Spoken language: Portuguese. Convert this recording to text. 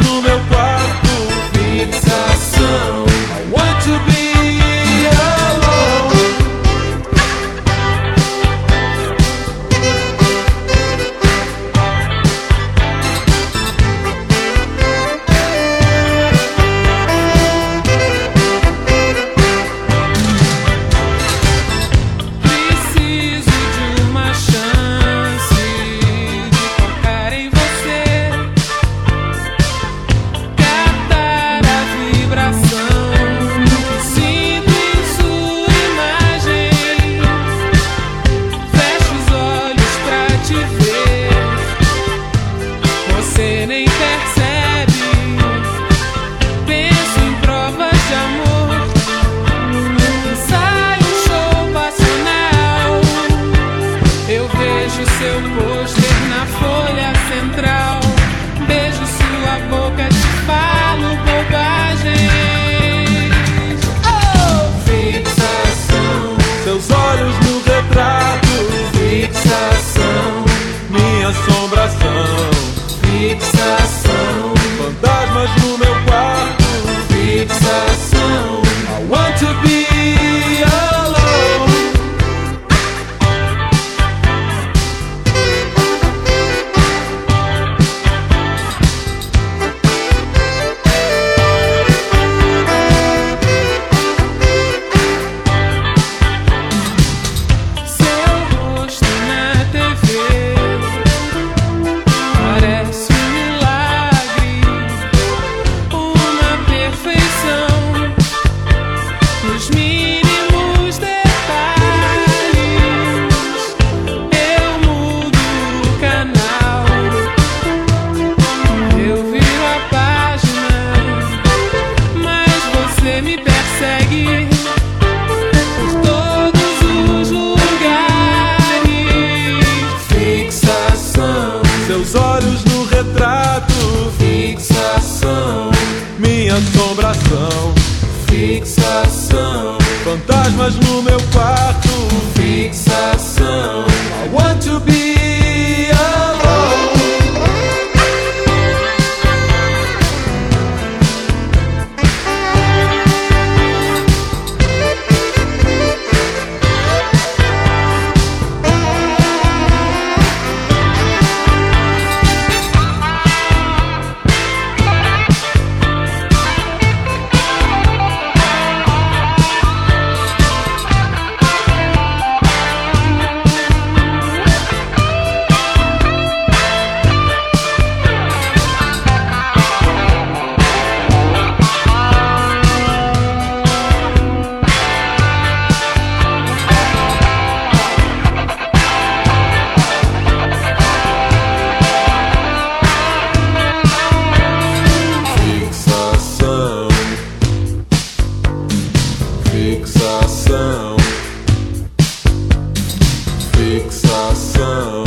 no meu assombração. Fixação. Fantasmas no meu quarto. Fixação. Fixação. Fixação.